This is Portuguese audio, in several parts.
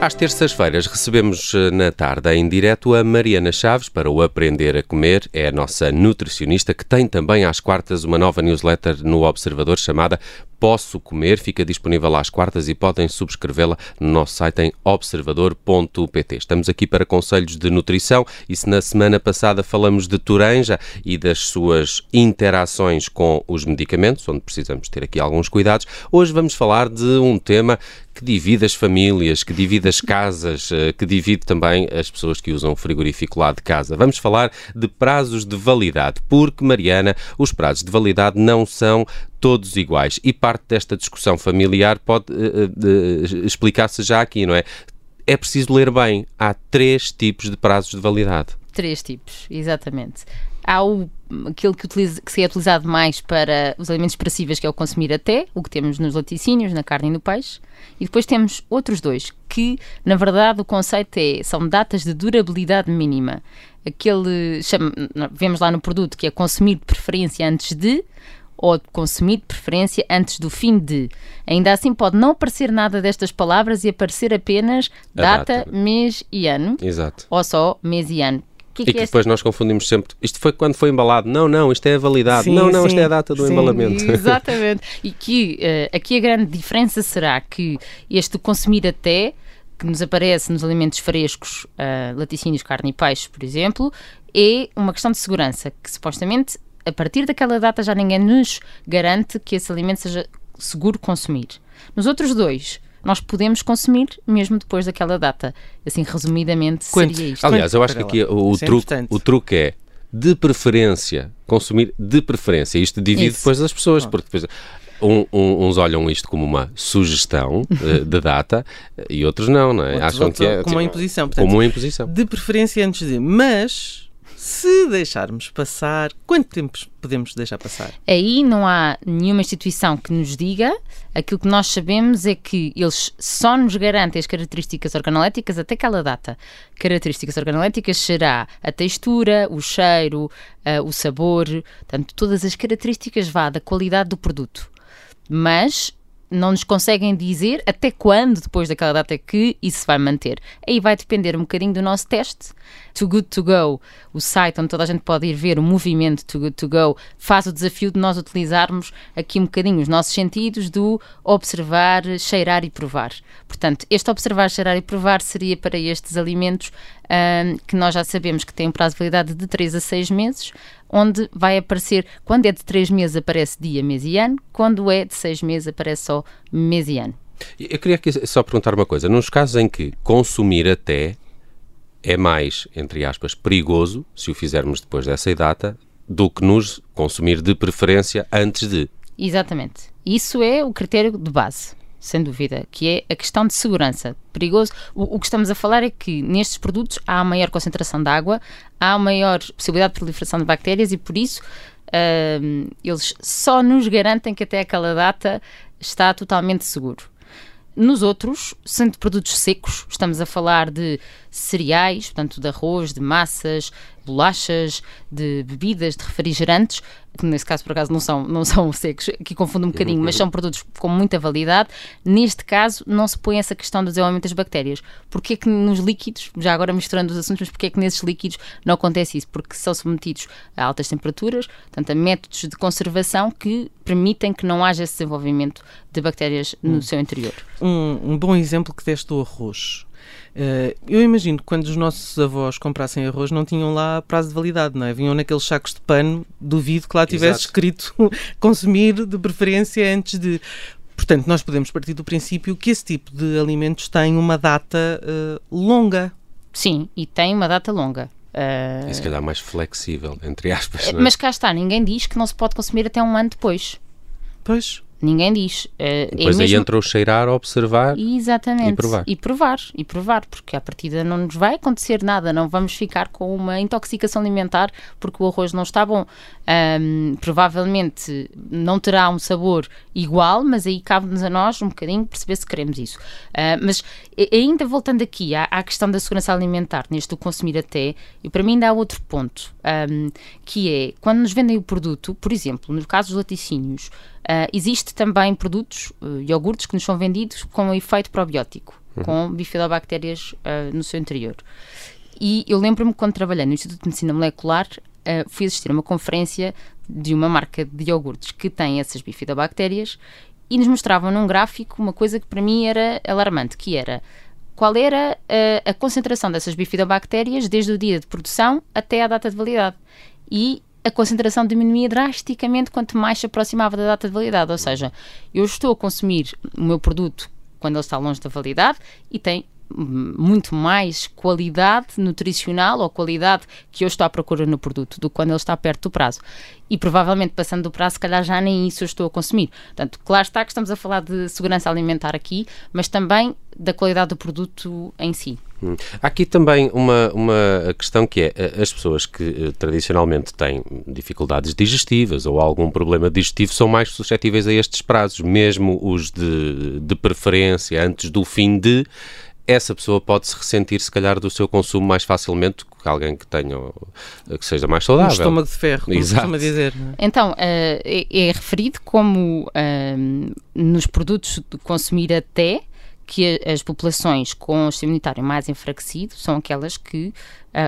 Às terças-feiras recebemos eh, na tarde em direto a Mariana Chaves para o Aprender a Comer. É a nossa nutricionista que tem também às quartas uma nova newsletter no Observador chamada Posso Comer. Fica disponível às quartas e podem subscrevê-la no nosso site em observador.pt. Estamos aqui para conselhos de nutrição e se na semana passada falamos de Turanja e das suas interações com os medicamentos, onde precisamos ter aqui alguns cuidados, hoje vamos falar de um tema que divide as famílias, que divide as casas, eh, que divide também as pessoas que usam o frigorífico lá de casa. Vamos falar de prazos de validade, porque, Mariana, os prazos de validade não são todos iguais. E parte desta discussão familiar pode uh, uh, explicar-se já aqui, não é? É preciso ler bem. Há três tipos de prazos de validade. Três tipos, exatamente. Há o, aquilo que, utiliza, que se é utilizado mais para os alimentos perecíveis, que é o consumir até, o que temos nos laticínios, na carne e no peixe. E depois temos outros dois, que na verdade o conceito é, são datas de durabilidade mínima. Aquele, chama, vemos lá no produto que é consumir de preferência antes de, ou consumir de preferência antes do fim de. Ainda assim, pode não aparecer nada destas palavras e aparecer apenas data, data, mês e ano. Exato. Ou só mês e ano. Que, e que, que é depois nós confundimos sempre. Isto foi quando foi embalado. Não, não, isto é a validade. Sim, não, não, sim, isto é a data do sim, embalamento. Exatamente. e que uh, aqui a grande diferença será que este consumir até, que nos aparece nos alimentos frescos, uh, laticínios, carne e peixe, por exemplo, é uma questão de segurança, que supostamente a partir daquela data já ninguém nos garante que esse alimento seja seguro consumir. Nos outros dois, nós podemos consumir mesmo depois daquela data. Assim, resumidamente, Quanto? seria isto. Aliás, eu acho que aqui o, é truque, o truque é de preferência, consumir de preferência. Isto divide Isso. depois das pessoas, porque depois um, um, uns olham isto como uma sugestão uh, de data e outros não, não é? Outros, Acham outros, que é como tipo, uma imposição. Portanto, como uma imposição. De preferência antes de, mas se deixarmos passar, quanto tempo podemos deixar passar? Aí não há nenhuma instituição que nos diga. Aquilo que nós sabemos é que eles só nos garantem as características organoléticas até aquela data. Características organoléticas será a textura, o cheiro, uh, o sabor, portanto, todas as características vá da qualidade do produto. Mas não nos conseguem dizer até quando, depois daquela data, que isso vai manter. Aí vai depender um bocadinho do nosso teste. Too Good To Go, o site onde toda a gente pode ir ver o movimento Too Good To Go, faz o desafio de nós utilizarmos aqui um bocadinho os nossos sentidos do observar, cheirar e provar. Portanto, este observar, cheirar e provar seria para estes alimentos um, que nós já sabemos que têm um prazo de validade de 3 a 6 meses, onde vai aparecer, quando é de 3 meses aparece dia, mês e ano, quando é de 6 meses aparece só mês e ano. Eu queria aqui só perguntar uma coisa. Nos casos em que consumir até é mais, entre aspas, perigoso, se o fizermos depois dessa data, do que nos consumir de preferência antes de. Exatamente. Isso é o critério de base sem dúvida, que é a questão de segurança. Perigoso. O, o, que estamos a falar é que nestes produtos há maior concentração de água, há maior possibilidade de proliferação de bactérias e por isso uh, eles só nos garantem que até aquela data está totalmente seguro. Nos outros, sendo produtos secos, estamos a falar de cereais, portanto de arroz, de massas, bolachas, de bebidas, de refrigerantes, que nesse caso por acaso não são, não são secos, aqui confundo um bocadinho, mas são produtos com muita validade. Neste caso não se põe essa questão do desenvolvimento das bactérias. Porquê que nos líquidos, já agora misturando os assuntos, mas porquê que nesses líquidos não acontece isso? Porque são submetidos a altas temperaturas, portanto a métodos de conservação que permitem que não haja esse desenvolvimento de bactérias no hum. seu interior. Um, um bom exemplo que deste do arroz. Uh, eu imagino que quando os nossos avós comprassem arroz não tinham lá prazo de validade, não é? Vinham naqueles sacos de pano, duvido que lá tivesse Exato. escrito consumir de preferência antes de. Portanto, nós podemos partir do princípio que esse tipo de alimentos tem uma data uh, longa. Sim, e tem uma data longa. Uh... E se calhar mais flexível, entre aspas. É? Mas cá está, ninguém diz que não se pode consumir até um ano depois. Pois. Ninguém diz. Uh, Depois é aí mesmo... entra o cheirar, observar Exatamente. e provar. E provar, e provar, porque à partida não nos vai acontecer nada, não vamos ficar com uma intoxicação alimentar porque o arroz não está bom. Um, provavelmente não terá um sabor igual, mas aí cabe-nos a nós um bocadinho perceber se queremos isso. Uh, mas ainda voltando aqui à, à, questão da segurança alimentar, neste do consumir até, e para mim ainda há outro ponto, um, que é quando nos vendem o produto, por exemplo, no caso dos laticínios, Uh, existe também produtos, uh, iogurtes, que nos são vendidos com um efeito probiótico. uhum. com bifidobactérias uh, no seu interior. E eu lembro-me quando trabalhei no Instituto de Medicina Molecular, uh, fui assistir a uma conferência de uma marca de iogurtes que tem essas bifidobactérias e nos mostravam num gráfico uma coisa que para mim era alarmante, que era qual era a, a concentração dessas bifidobactérias desde o dia de produção até à data de validade. E a concentração diminuía drasticamente quanto mais se aproximava da data de validade. Ou seja, eu estou a consumir o meu produto quando ele está longe da validade e tem muito mais qualidade nutricional ou qualidade que eu estou à procura no produto do que quando ele está perto do prazo. E provavelmente passando do prazo, se calhar já nem isso eu estou a consumir. Portanto, claro está que estamos a falar de segurança alimentar aqui, mas também da qualidade do produto em si. Hum. Há aqui também uma, uma questão que é eh, as pessoas que uh, tradicionalmente têm dificuldades digestivas ou algum problema digestivo são mais suscetíveis a estes prazos, mesmo os de, de preferência antes do fim de essa pessoa pode se ressentir, se calhar, do seu consumo mais facilmente que alguém que tenha que seja mais saudável. Um estômago de ferro, como Exato. costuma dizer. É? Então, uh, é, é, referido como uh, nos produtos de consumir até que as populações com o sistema imunitário mais enfraquecido são aquelas que uh,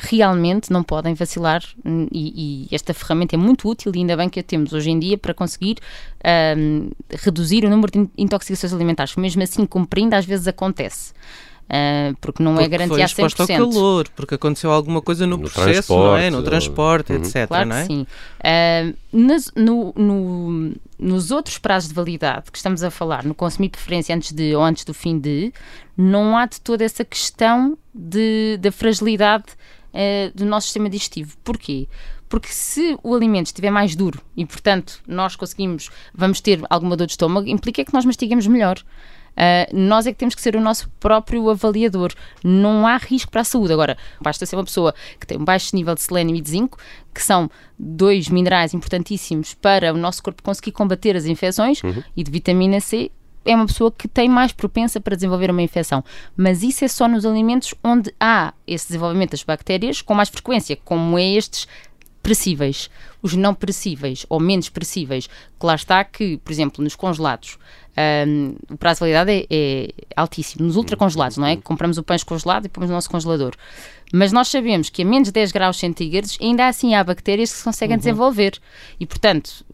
realmente não podem vacilar hum, e, e, esta ferramenta é muito útil e ainda bem que a temos hoje em dia para conseguir uh, reduzir o número de intoxicações alimentares. Mesmo assim, cumprindo, às vezes acontece. Uh, porque não é porque é garantia a 100%. ao calor, porque aconteceu alguma coisa no, no processo, não é? No transporte, uhum. etc. Claro não é? sim. Uh, no, no, nos outros prazos de validade que estamos a falar, no consumir preferência antes de ou antes do fim de, não há de toda essa questão de, da fragilidade uh, do nosso sistema digestivo. Porquê? Porque se o alimento estiver mais duro e, portanto, nós conseguimos, vamos ter alguma dor de estômago, implica que nós mastigamos melhor. Uh, nós é que temos que ser o nosso próprio avaliador. Não há risco para a saúde. Agora, basta ser uma pessoa que tem um baixo nível de selênio e de zinco, que são dois minerais importantíssimos para o nosso corpo conseguir combater as infecções, uhum. e de vitamina C, é uma pessoa que tem mais propensa para desenvolver uma infecção. Mas isso é só nos alimentos onde há esse desenvolvimento das bactérias com mais frequência, como é estes perecíveis. Os não perecíveis ou menos perecíveis, que lá está que, por exemplo, nos congelados, um, o prazo de validade é, é altíssimo. Nos ultracongelados, não é? Uhum. Compramos o peixe congelado e pomos no nosso congelador. Mas nós sabemos que a menos de 10 graus centígrados, ainda assim há bactérias que se conseguem uhum. desenvolver. E, portanto,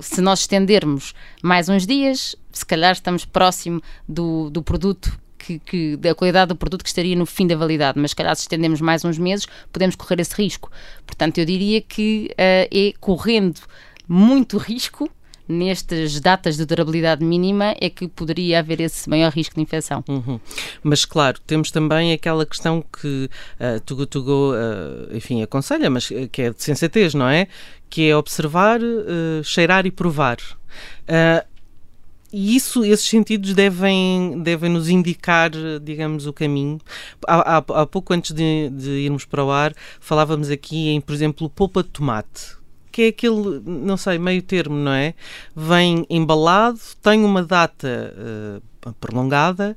se nós estendermos mais uns dias, se calhar estamos próximo do, do produto que, que, da qualidade do produto que estaria no fim da validade, mas se calhar se estendemos mais uns meses, podemos correr esse risco. Portanto, eu diria que uh, é correndo muito risco nestas datas de durabilidade mínima é que poderia haver esse maior risco de infecção. Uhum. Mas claro, temos também aquela questão que uh, Tugu, uh, enfim, aconselha, mas que é de sensatez, não é? Que é observar, uh, cheirar e provar. Uh, e isso, esses sentidos devem, devem nos indicar, digamos, o caminho. Há, há, há pouco antes de, de, irmos para o ar, falávamos aqui em, por exemplo, polpa de tomate que é aquele, não sei, meio termo, não é? Vem embalado, tem uma data uh, prolongada,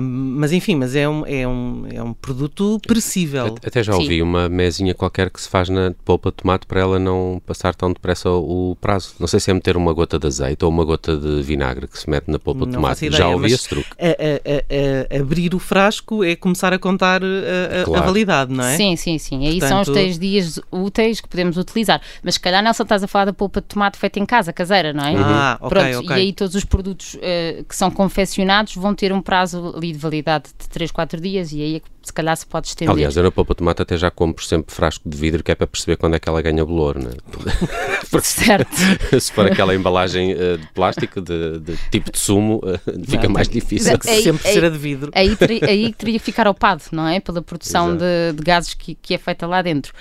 mas enfim, mas é um, é um, é um produto perecível. Até já ouvi Sim. uma mesinha qualquer que se faz na polpa de tomate para ela não passar tão depressa o prazo. Não sei se é meter uma gota de azeite ou uma gota de vinagre que se mete na polpa de tomate. Ideia, já ouvi esse truque. A, a, a, abrir o frasco é começar a contar claro. a, validade, não é? Sim, sim, sim. Aí Portanto... são os três dias úteis que podemos utilizar. Mas se calhar, Nelson, estás a falar da polpa de tomate feita em casa, caseira, não é? Ah, ok, Pronto, okay. E aí todos os produtos uh, que são confeccionados vão ter um prazo ali de validade de 3, 4 dias e aí é se calhar se pode estender. Aliás, eu na polpa de tomate até já compro sempre frasco de vidro que é para perceber quando é que ela ganha bolor, né? Porque certo. se for aquela embalagem uh, de plástico de, de, tipo de sumo, uh, fica mais difícil. Aí, sempre aí, será de vidro. Aí, teria, aí teria que ficar opado, não é? Pela produção de, de, gases que, que é feita lá dentro.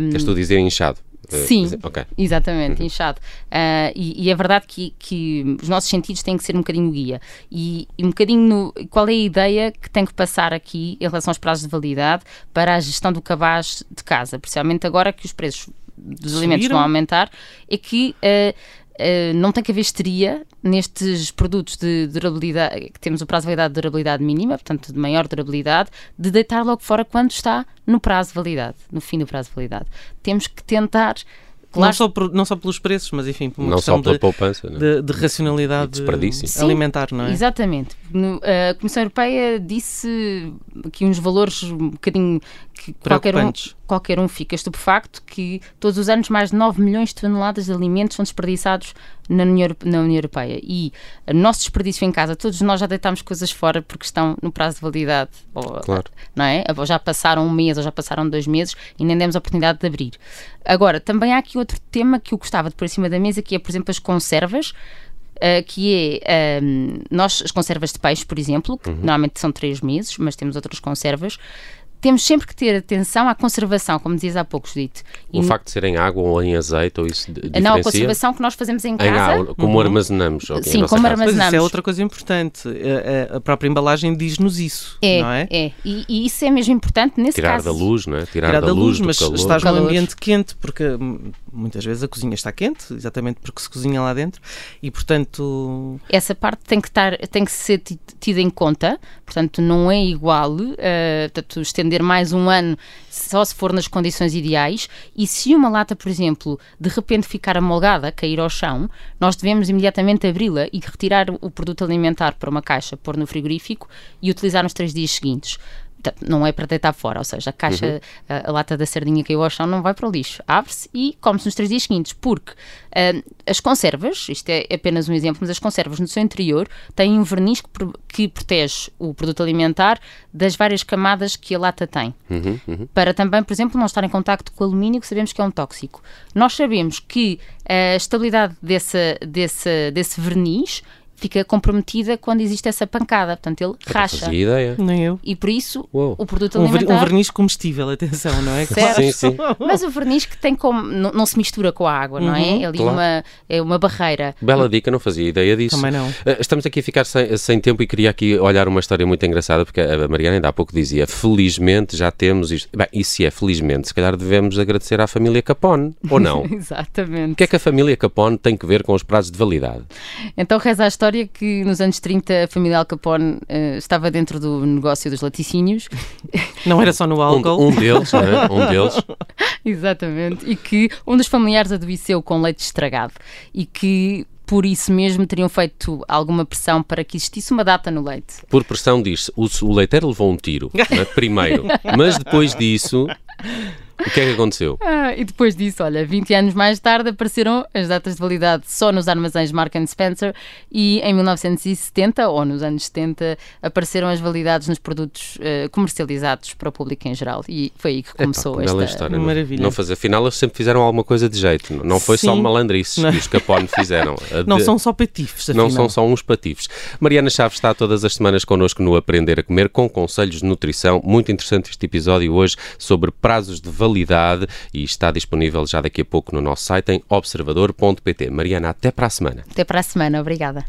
Um, Queres tu dizer inchado? Eh, Sim, okay. exatamente, uhum. inchado. Uh, e, e, é verdade que, que, os nossos sentidos têm que ser um bocadinho guia. E, e, um bocadinho no, qual é a ideia que tem que passar aqui em relação aos prazos de validade para a gestão do cabaz de casa, principalmente agora que os preços dos Subiram. alimentos vão aumentar, é que uh, uh, não tem que haver histeria nestes produtos de durabilidade, que temos o prazo de validade de durabilidade mínima, portanto de maior durabilidade, de deitar logo fora quando está no prazo de validade, no fim do prazo de validade. Temos que tentar Claro. Não, só por, não só pelos preços, mas enfim, por uma não questão só pela de, poupança, né? de, de, racionalidade alimentar, não é? Exatamente. A Comissão Europeia disse que uns valores um bocadinho que qualquer um, qualquer um fica estupefacto que todos os anos mais de 9 milhões de toneladas de alimentos são desperdiçados na União, na União Europeia. E o nosso desperdício em casa, todos nós já deitamos coisas fora porque estão no prazo de validade. Ou, claro. Não é? Ou já passaram um mês ou já passaram dois meses e nem demos a oportunidade de abrir. Agora, também há aqui outro tema que eu gostava de pôr em cima da mesa, que é, por exemplo, as conservas. Uh, que é um, nós as conservas de peixe, por exemplo, que uhum. normalmente são três meses, mas temos outras conservas, temos sempre que ter atenção à conservação, como dizias há pouco, Judite. O facto de ser em água ou em azeite, ou isso diferencia? Não, a conservação que nós fazemos em casa. Em água, como uhum. armazenamos. Okay, Sim, como casa. armazenamos. Mas isso é outra coisa importante. A, a própria embalagem diz-nos isso, é, não é? É, e, e, isso é mesmo importante nesse Tirar caso. Tirar da luz, não é? Tirar, Tirar da, da, luz, luz mas calor. estás num ambiente quente, porque muitas vezes a cozinha está quente, exatamente porque se cozinha lá dentro, e portanto... Essa parte tem que, estar, tem que ser tida em conta, portanto não é igual, uh, portanto, estender mais um ano só se for nas condições ideais, e se uma lata, por exemplo, de repente ficar amolgada, cair ao chão, nós devemos imediatamente abri-la e retirar o produto alimentar para uma caixa, pôr no frigorífico e utilizar nos três dias seguintes não é para deitar fora, ou seja, a caixa, uhum. a, a, lata da sardinha que caiu ao chão não vai para o lixo, abre-se e come-se nos três dias seguintes, porque uh, as conservas, isto é apenas um exemplo, mas as conservas no seu interior têm um verniz que, que protege o produto alimentar das várias camadas que a lata tem, uhum, uhum. para também, por exemplo, não estar em contacto com o alumínio, que sabemos que é um tóxico. Nós sabemos que a estabilidade desse, desse, desse verniz fica comprometida quando existe essa pancada. Portanto, ele eu racha. ideia. Nem eu. E por isso, Uou. o produto alimentar... Um verniz comestível, atenção, não é? Certo. Sim, sim. Mas o verniz que tem como... Não, não se mistura com a água, não é? Uhum, é ali claro. uma, é uma barreira. Bela dica, não fazia ideia disso. Também não. Eh, estamos aqui a ficar sem, sem tempo e queria aqui olhar uma história muito engraçada, porque a Mariana ainda há pouco dizia, felizmente já temos isto. Bem, e se é felizmente, se calhar devemos agradecer à família Capone, ou não? Exatamente. O que é que a família Capone tem que ver com os prazos de validade? Então reza a história que nos anos 30 a família Al Capone uh, estava dentro do negócio dos laticínios. Não era só no álcool. Um, um deles, é? um deles. Exatamente. E que um dos familiares adoeceu com leite estragado e que por isso mesmo teriam feito alguma pressão para que existisse uma data no leite. Por pressão diz o, o leiteiro levou um tiro, é? primeiro, mas depois disso o que é que aconteceu? Ah, e depois disso, olha, 20 anos mais tarde apareceram as datas de validade só nos armazéns Mark Spencer e em 1970 ou nos anos 70 apareceram as validades nos produtos uh, comercializados para o público em geral e foi aí que começou Epá, esta história, maravilha. Não, fazer, afinal eles sempre fizeram alguma coisa de jeito, não foi Sim. só malandrices que os Capone fizeram. Não são só patifes, afinal. Não são só uns patifes. Mariana Chaves está todas as semanas connosco no Aprender a Comer com conselhos de nutrição. Muito interessante este episódio hoje sobre prazos de validade e está disponível já daqui a pouco no nosso site em observador.pt. Mariana, até para a semana. Até para a semana, obrigada.